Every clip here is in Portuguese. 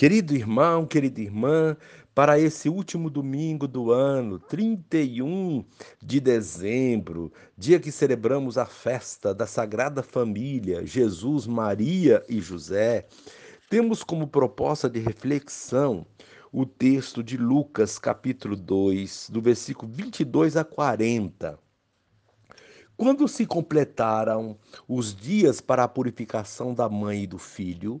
Querido irmão, querida irmã, para esse último domingo do ano, 31 de dezembro, dia que celebramos a festa da Sagrada Família, Jesus, Maria e José, temos como proposta de reflexão o texto de Lucas, capítulo 2, do versículo 22 a 40. Quando se completaram os dias para a purificação da mãe e do filho,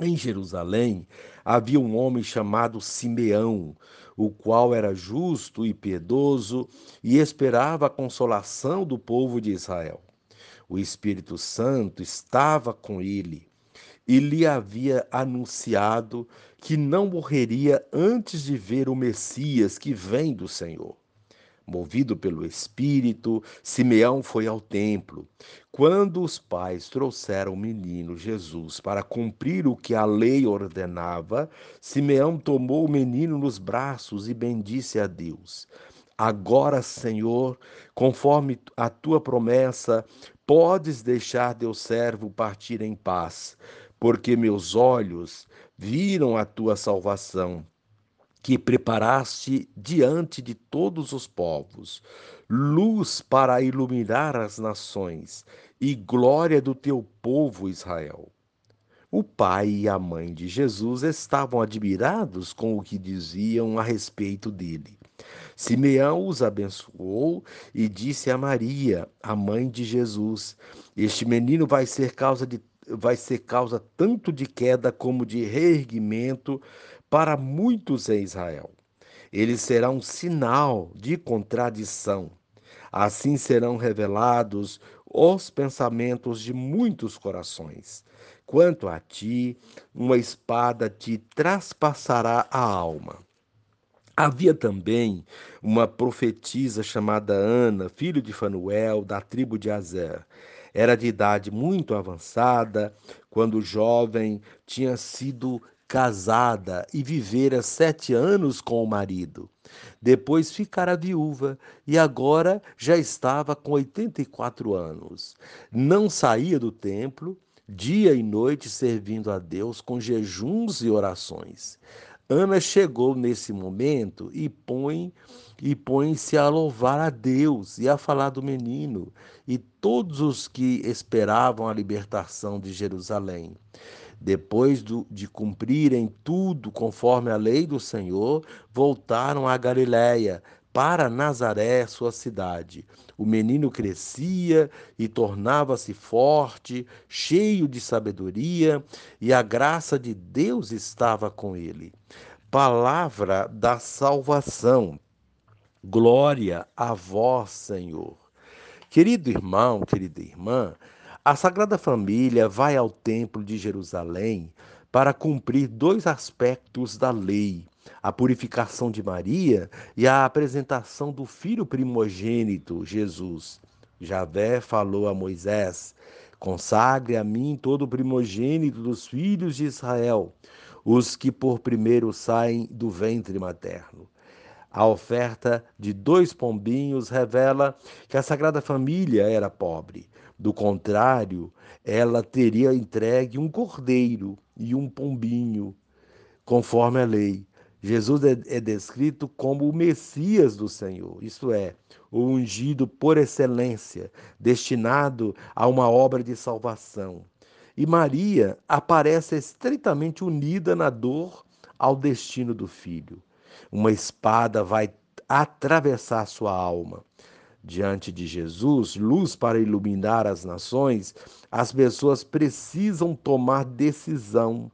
Em Jerusalém havia um homem chamado Simeão, o qual era justo e piedoso e esperava a consolação do povo de Israel. O Espírito Santo estava com ele e lhe havia anunciado que não morreria antes de ver o Messias que vem do Senhor. Movido pelo Espírito, Simeão foi ao templo. Quando os pais trouxeram o menino Jesus para cumprir o que a lei ordenava, Simeão tomou o menino nos braços e bendisse a Deus. Agora, Senhor, conforme a tua promessa, podes deixar teu servo partir em paz, porque meus olhos viram a tua salvação que preparaste diante de todos os povos, luz para iluminar as nações e glória do teu povo Israel. O pai e a mãe de Jesus estavam admirados com o que diziam a respeito dele. Simeão os abençoou e disse a Maria, a mãe de Jesus: Este menino vai ser causa de vai ser causa tanto de queda como de reerguimento para muitos em Israel. Ele será um sinal de contradição. Assim serão revelados os pensamentos de muitos corações. Quanto a ti, uma espada te traspassará a alma. Havia também uma profetisa chamada Ana, filho de Fanuel, da tribo de Azer. Era de idade muito avançada, quando jovem tinha sido casada e vivera sete anos com o marido. Depois ficara viúva e agora já estava com 84 anos. Não saía do templo, dia e noite servindo a Deus com jejuns e orações. Ana chegou nesse momento e põe e põe-se a louvar a Deus e a falar do menino e todos os que esperavam a libertação de Jerusalém. Depois do, de cumprirem tudo conforme a lei do Senhor, voltaram a Galiléia, para Nazaré, sua cidade. O menino crescia e tornava-se forte, cheio de sabedoria, e a graça de Deus estava com ele. Palavra da salvação. Glória a vós, Senhor. Querido irmão, querida irmã, a Sagrada Família vai ao Templo de Jerusalém para cumprir dois aspectos da lei: a purificação de Maria e a apresentação do filho primogênito, Jesus. Javé falou a Moisés: Consagre a mim todo o primogênito dos filhos de Israel, os que por primeiro saem do ventre materno. A oferta de dois pombinhos revela que a Sagrada Família era pobre. Do contrário, ela teria entregue um cordeiro e um pombinho, conforme a lei. Jesus é, é descrito como o Messias do Senhor, isto é, o ungido por excelência, destinado a uma obra de salvação. E Maria aparece estreitamente unida na dor ao destino do filho. Uma espada vai atravessar sua alma. Diante de Jesus, luz para iluminar as nações, as pessoas precisam tomar decisão,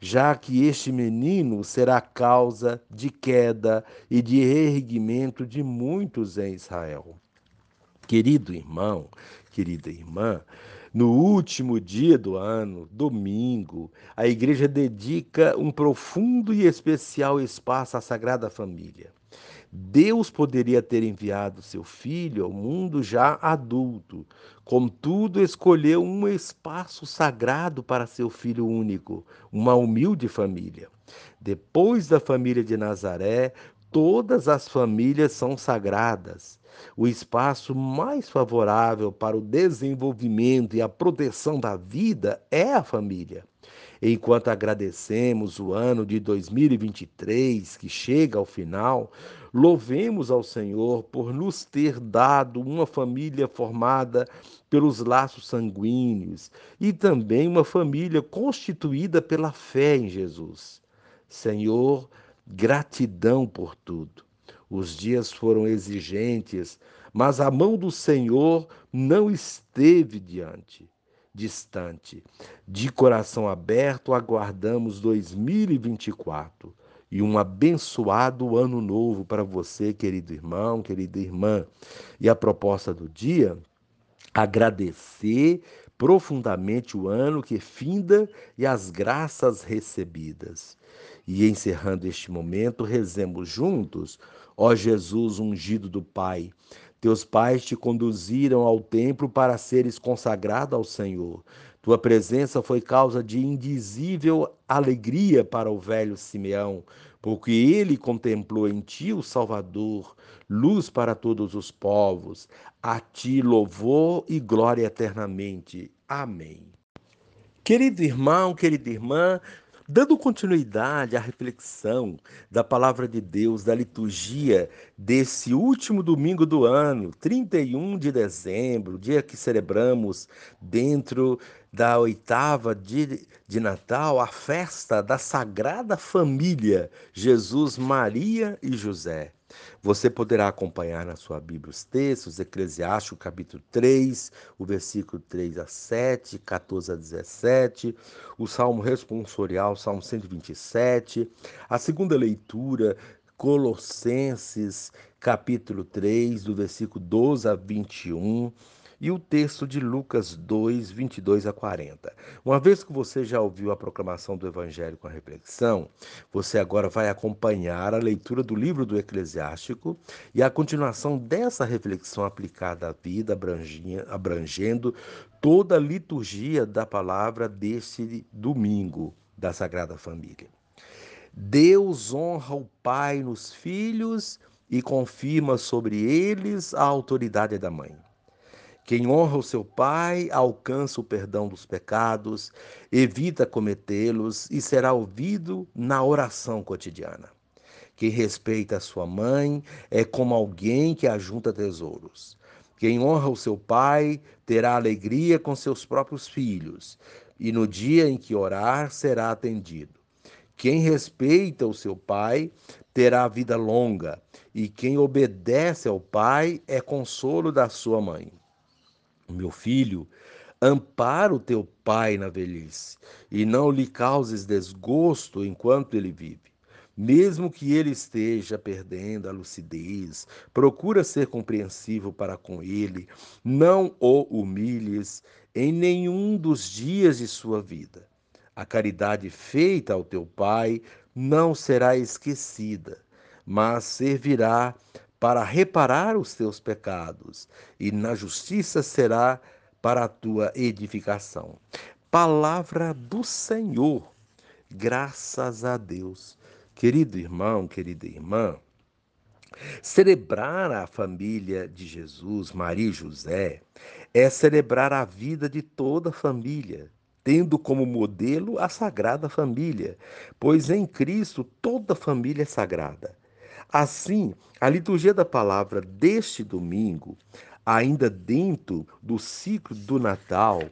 já que este menino será causa de queda e de erguimento de muitos em Israel. Querido irmão, querida irmã, No último dia do ano, domingo, a igreja dedica um profundo e especial espaço à Sagrada Família. Deus poderia ter enviado seu filho ao mundo já adulto, contudo, escolheu um espaço sagrado para seu filho único, uma humilde família. Depois da família de Nazaré, todas as famílias são sagradas. O espaço mais favorável para o desenvolvimento e a proteção da vida é a família. Enquanto agradecemos o ano de 2023 que chega ao final, louvemos ao Senhor por nos ter dado uma família formada pelos laços sanguíneos e também uma família constituída pela fé em Jesus. Senhor, gratidão por tudo. Os dias foram exigentes, mas a mão do Senhor não esteve diante distante. De coração aberto, aguardamos 2024 e um abençoado ano novo para você, querido irmão, querida irmã. E a proposta do dia, agradecer profundamente o ano que finda e as graças recebidas. E encerrando este momento, rezemos juntos, ó Jesus ungido do Pai, teus pais te conduziram ao templo para seres consagrado ao Senhor. Tua presença foi causa de indizível alegria para o velho Simeão, porque ele contemplou em ti o Salvador, luz para todos os povos. A ti louvor e glória eternamente. Amém. Querido irmão, querida irmã, Dando continuidade à reflexão da palavra de Deus, da liturgia desse último domingo do ano, 31 de dezembro, dia que celebramos dentro da oitava de, de Natal, a festa da Sagrada Família, Jesus, Maria e José. Você poderá acompanhar na sua Bíblia os textos, Eclesiástico capítulo 3, o versículo 3 a 7, 14 a 17, o Salmo responsorial, Salmo 127, a segunda leitura, Colossenses capítulo 3, do versículo 12 a 21, e o texto de Lucas 2, 22 a 40. Uma vez que você já ouviu a proclamação do Evangelho com a reflexão, você agora vai acompanhar a leitura do livro do Eclesiástico e a continuação dessa reflexão aplicada à vida, abrangendo toda a liturgia da palavra deste domingo da Sagrada Família. Deus honra o Pai nos filhos e confirma sobre eles a autoridade da mãe. Quem honra o seu pai alcança o perdão dos pecados, evita cometê-los e será ouvido na oração cotidiana. Quem respeita a sua mãe é como alguém que ajunta tesouros. Quem honra o seu pai terá alegria com seus próprios filhos, e no dia em que orar será atendido. Quem respeita o seu pai terá vida longa, e quem obedece ao pai é consolo da sua mãe. Meu filho, ampara o teu pai na velhice e não lhe causes desgosto enquanto ele vive. Mesmo que ele esteja perdendo a lucidez, procura ser compreensivo para com ele, não o humilhes em nenhum dos dias de sua vida. A caridade feita ao teu pai não será esquecida, mas servirá para reparar os teus pecados, e na justiça será para a tua edificação. Palavra do Senhor, graças a Deus. Querido irmão, querida irmã, celebrar a família de Jesus, Maria e José, é celebrar a vida de toda a família, tendo como modelo a Sagrada Família, pois em Cristo toda família é sagrada. Assim, a liturgia da palavra deste domingo, ainda dentro do ciclo do Natal,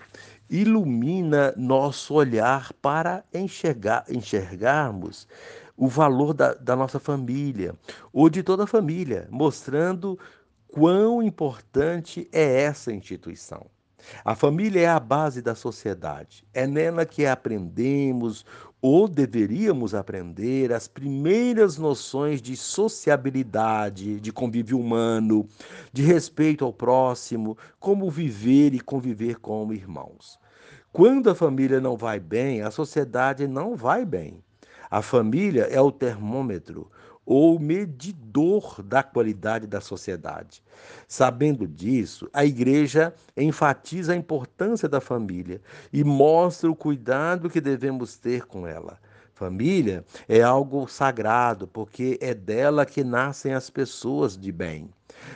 ilumina nosso olhar para enxergar, enxergarmos o valor da, da nossa família, ou de toda a família, mostrando quão importante é essa instituição. A família é a base da sociedade. É nela que aprendemos ou deveríamos aprender as primeiras noções de sociabilidade, de convívio humano, de respeito ao próximo, como viver e conviver como irmãos. Quando a família não vai bem, a sociedade não vai bem. A família é o termômetro ou medidor da qualidade da sociedade. Sabendo disso, a igreja enfatiza a importância da família e mostra o cuidado que devemos ter com ela. Família é algo sagrado, porque é dela que nascem as pessoas de bem.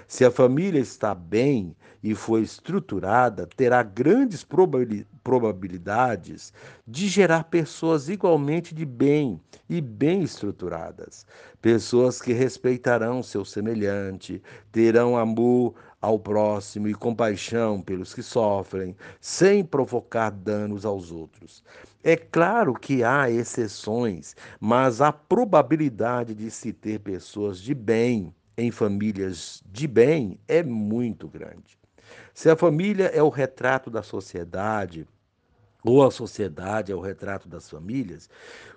Se a família está bem e foi estruturada, terá grandes probabilidades de gerar pessoas igualmente de bem e bem estruturadas. Pessoas que respeitarão seu semelhante, terão amor ao próximo e compaixão pelos que sofrem, sem provocar danos aos outros. É claro que há exceções, mas a probabilidade de se ter pessoas de bem em famílias de bem é muito grande. Se a família é o retrato da sociedade, ou a sociedade é o retrato das famílias,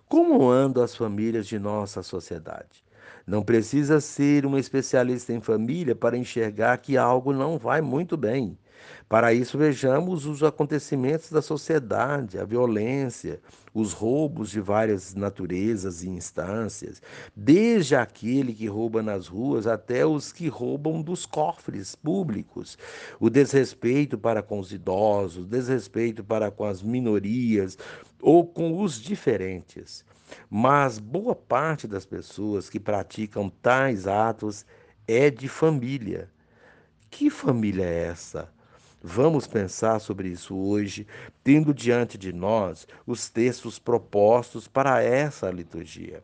como andam as famílias de nossa sociedade? Não precisa ser um especialista em família para enxergar que algo não vai muito bem. Para isso, vejamos os acontecimentos da sociedade, a violência, os roubos de várias naturezas e instâncias, desde aquele que rouba nas ruas até os que roubam dos cofres públicos, o desrespeito para com os idosos, desrespeito para com as minorias ou com os diferentes. Mas boa parte das pessoas que praticam tais atos é de família. Que família é essa? Vamos pensar sobre isso hoje, tendo diante de nós os textos propostos para essa liturgia.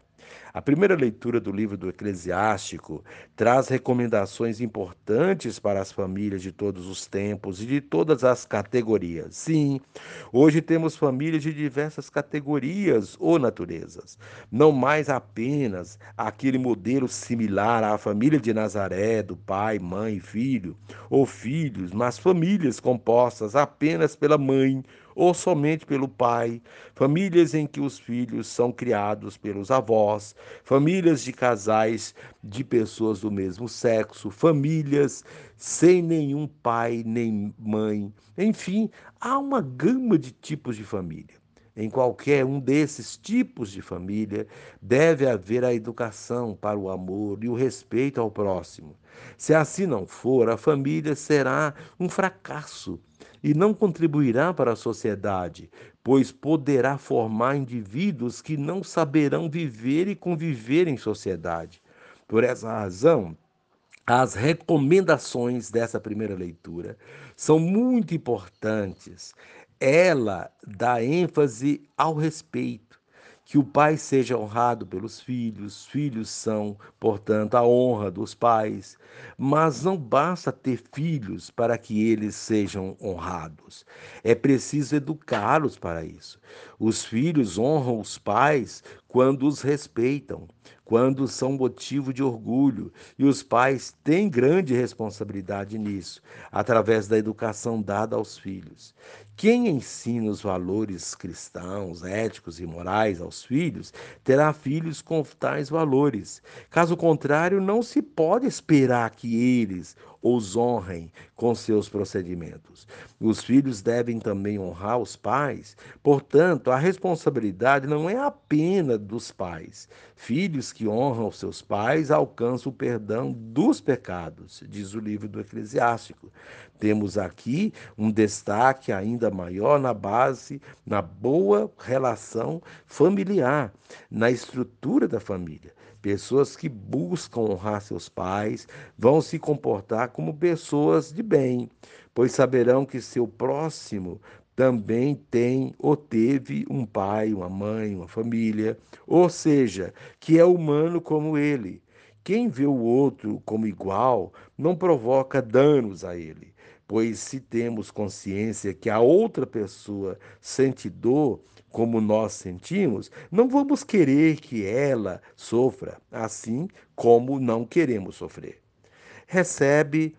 A primeira leitura do livro do Eclesiástico traz recomendações importantes para as famílias de todos os tempos e de todas as categorias. Sim, hoje temos famílias de diversas categorias ou naturezas. Não mais apenas aquele modelo similar à família de Nazaré, do pai, mãe filho, ou filhos, mas famílias compostas apenas pela mãe ou somente pelo pai, famílias em que os filhos são criados pelos avós, famílias de casais de pessoas do mesmo sexo, famílias sem nenhum pai nem mãe. Enfim, há uma gama de tipos de família. Em qualquer um desses tipos de família, deve haver a educação para o amor e o respeito ao próximo. Se assim não for, a família será um fracasso e não contribuirá para a sociedade, pois poderá formar indivíduos que não saberão viver e conviver em sociedade. Por essa razão, as recomendações dessa primeira leitura são muito importantes. Ela dá ênfase ao respeito que o pai seja honrado pelos filhos, filhos são, portanto, a honra dos pais. Mas não basta ter filhos para que eles sejam honrados. É preciso educá-los para isso. Os filhos honram os pais quando os respeitam, quando são motivo de orgulho, e os pais têm grande responsabilidade nisso, através da educação dada aos filhos. Quem ensina os valores cristãos, éticos e morais aos filhos, terá filhos com tais valores. Caso contrário, não se pode esperar que eles os honrem com seus procedimentos. Os filhos devem também honrar os pais, portanto, a responsabilidade não é apenas dos pais. Filhos que honram os seus pais alcançam o perdão dos pecados, diz o livro do Eclesiástico. Temos aqui um destaque ainda maior na base, na boa relação familiar, na estrutura da família. Pessoas que buscam honrar seus pais vão se comportar como pessoas de bem, pois saberão que seu próximo também tem ou teve um pai, uma mãe, uma família, ou seja, que é humano como ele. Quem vê o outro como igual não provoca danos a ele, pois se temos consciência que a outra pessoa sente dor, como nós sentimos, não vamos querer que ela sofra, assim como não queremos sofrer. Recebe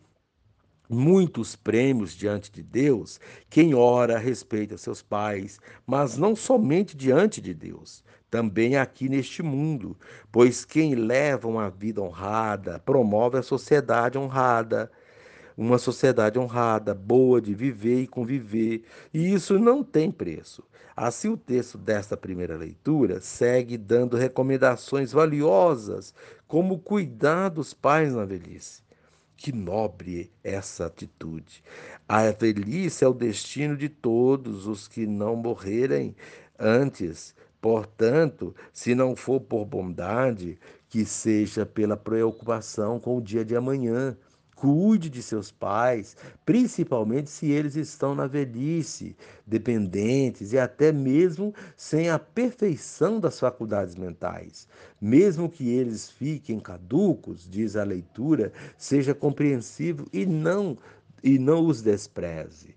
muitos prêmios diante de Deus quem ora respeita seus pais, mas não somente diante de Deus, também aqui neste mundo, pois quem leva uma vida honrada promove a sociedade honrada uma sociedade honrada, boa de viver e conviver, e isso não tem preço. Assim, o texto desta primeira leitura segue dando recomendações valiosas, como cuidar dos pais na velhice. Que nobre essa atitude. A velhice é o destino de todos os que não morrerem antes. Portanto, se não for por bondade, que seja pela preocupação com o dia de amanhã. Cuide de seus pais, principalmente se eles estão na velhice, dependentes e até mesmo sem a perfeição das faculdades mentais. Mesmo que eles fiquem caducos, diz a leitura, seja compreensivo e não e não os despreze.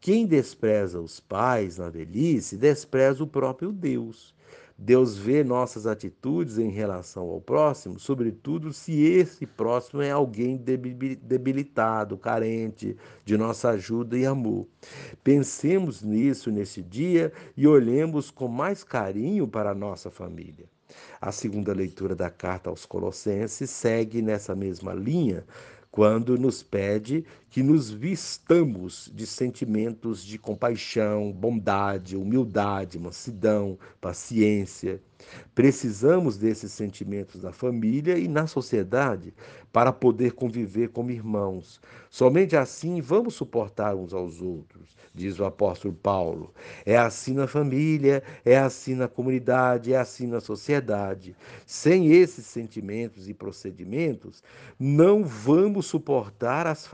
Quem despreza os pais na velhice, despreza o próprio Deus. Deus vê nossas atitudes em relação ao próximo, sobretudo se esse próximo é alguém debilitado, carente de nossa ajuda e amor. Pensemos nisso nesse dia e olhemos com mais carinho para a nossa família. A segunda leitura da carta aos Colossenses segue nessa mesma linha, quando nos pede que nos vistamos de sentimentos de compaixão, bondade, humildade, mansidão, paciência. Precisamos desses sentimentos na família e na sociedade para poder conviver como irmãos. Somente assim vamos suportar uns aos outros, diz o apóstolo Paulo. É assim na família, é assim na comunidade, é assim na sociedade. Sem esses sentimentos e procedimentos, não vamos suportar as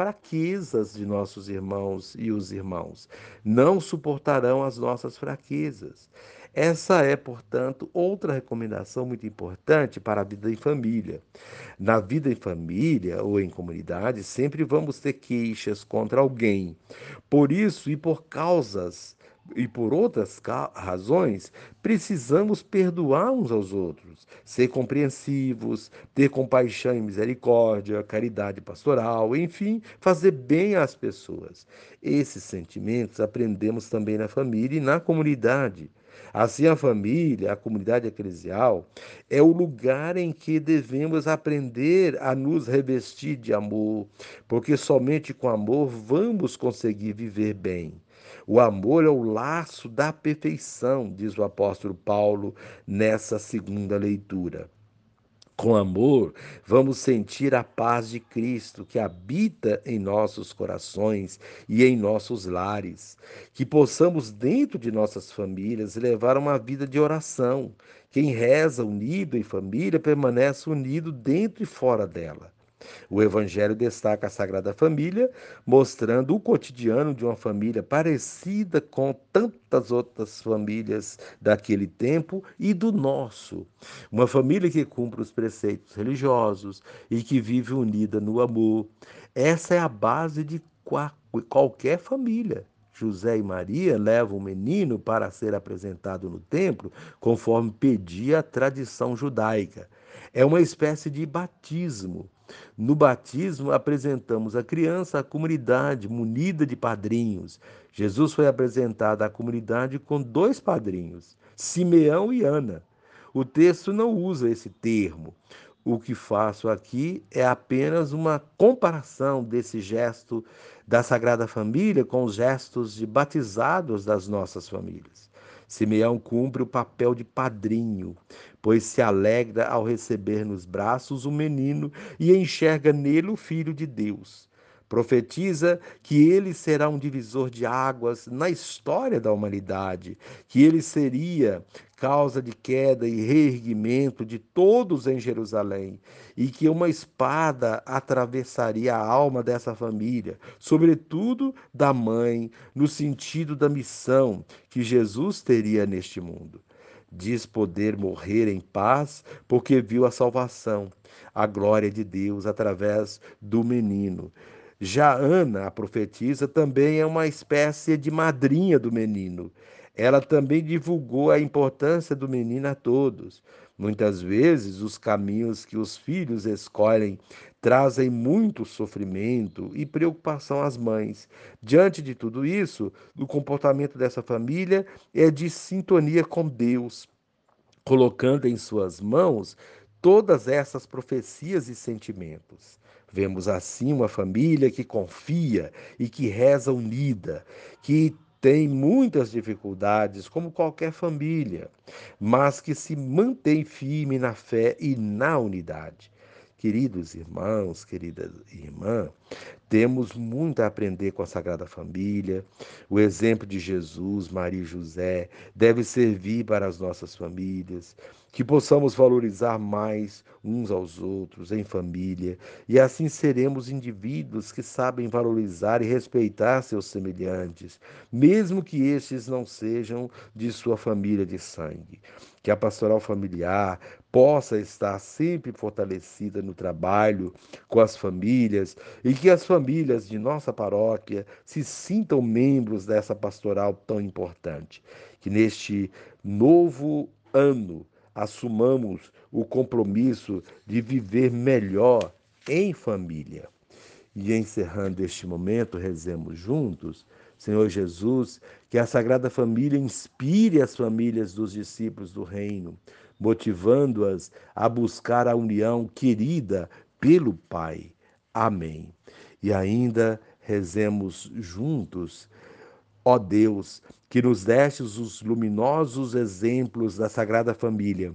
fraquezas de nossos irmãos e os irmãos. Não suportarão as nossas fraquezas. Essa é, portanto, outra recomendação muito importante para a vida em família. Na vida em família ou em comunidade, sempre vamos ter queixas contra alguém. Por isso e por causas e por outras razões, precisamos perdoar uns aos outros, ser compreensivos, ter compaixão e misericórdia, caridade pastoral, enfim, fazer bem às pessoas. Esses sentimentos aprendemos também na família e na comunidade. Assim, a família, a comunidade eclesial, é o lugar em que devemos aprender a nos revestir de amor, porque somente com amor vamos conseguir viver bem. O amor é o laço da perfeição, diz o apóstolo Paulo nessa segunda leitura. Com amor, vamos sentir a paz de Cristo que habita em nossos corações e em nossos lares. Que possamos, dentro de nossas famílias, levar uma vida de oração. Quem reza unido em família permanece unido dentro e fora dela. O Evangelho destaca a Sagrada Família, mostrando o cotidiano de uma família parecida com tantas outras famílias daquele tempo e do nosso. Uma família que cumpre os preceitos religiosos e que vive unida no amor. Essa é a base de qualquer família. José e Maria levam o menino para ser apresentado no templo, conforme pedia a tradição judaica. É uma espécie de batismo. No batismo, apresentamos a criança à comunidade munida de padrinhos. Jesus foi apresentado à comunidade com dois padrinhos, Simeão e Ana. O texto não usa esse termo. O que faço aqui é apenas uma comparação desse gesto da Sagrada Família com os gestos de batizados das nossas famílias. Simeão cumpre o papel de padrinho, pois se alegra ao receber nos braços o menino e enxerga nele o Filho de Deus. Profetiza que ele será um divisor de águas na história da humanidade, que ele seria causa de queda e reerguimento de todos em Jerusalém, e que uma espada atravessaria a alma dessa família, sobretudo da mãe, no sentido da missão que Jesus teria neste mundo. Diz poder morrer em paz porque viu a salvação, a glória de Deus através do menino. Já Ana, a profetisa, também é uma espécie de madrinha do menino. Ela também divulgou a importância do menino a todos. Muitas vezes, os caminhos que os filhos escolhem trazem muito sofrimento e preocupação às mães. Diante de tudo isso, o comportamento dessa família é de sintonia com Deus, colocando em suas mãos todas essas profecias e sentimentos. Vemos assim uma família que confia e que reza unida, que tem muitas dificuldades, como qualquer família, mas que se mantém firme na fé e na unidade. Queridos irmãos, querida irmã, temos muito a aprender com a Sagrada Família. O exemplo de Jesus, Maria e José deve servir para as nossas famílias, que possamos valorizar mais uns aos outros em família, e assim seremos indivíduos que sabem valorizar e respeitar seus semelhantes, mesmo que estes não sejam de sua família de sangue. Que a pastoral familiar possa estar sempre fortalecida no trabalho com as famílias e que as famílias de nossa paróquia se sintam membros dessa pastoral tão importante. Que neste novo ano assumamos o compromisso de viver melhor em família. E encerrando este momento, rezemos juntos. Senhor Jesus, que a Sagrada Família inspire as famílias dos discípulos do Reino, motivando-as a buscar a união querida pelo Pai. Amém. E ainda rezemos juntos, ó Deus, que nos destes os luminosos exemplos da Sagrada Família.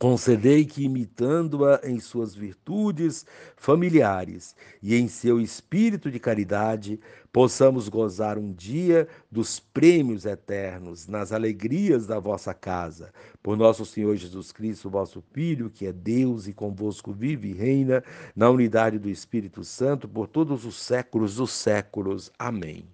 Concedei que, imitando-a em suas virtudes familiares e em seu espírito de caridade, possamos gozar um dia dos prêmios eternos, nas alegrias da vossa casa. Por nosso Senhor Jesus Cristo, vosso Filho, que é Deus e convosco vive e reina, na unidade do Espírito Santo, por todos os séculos dos séculos. Amém.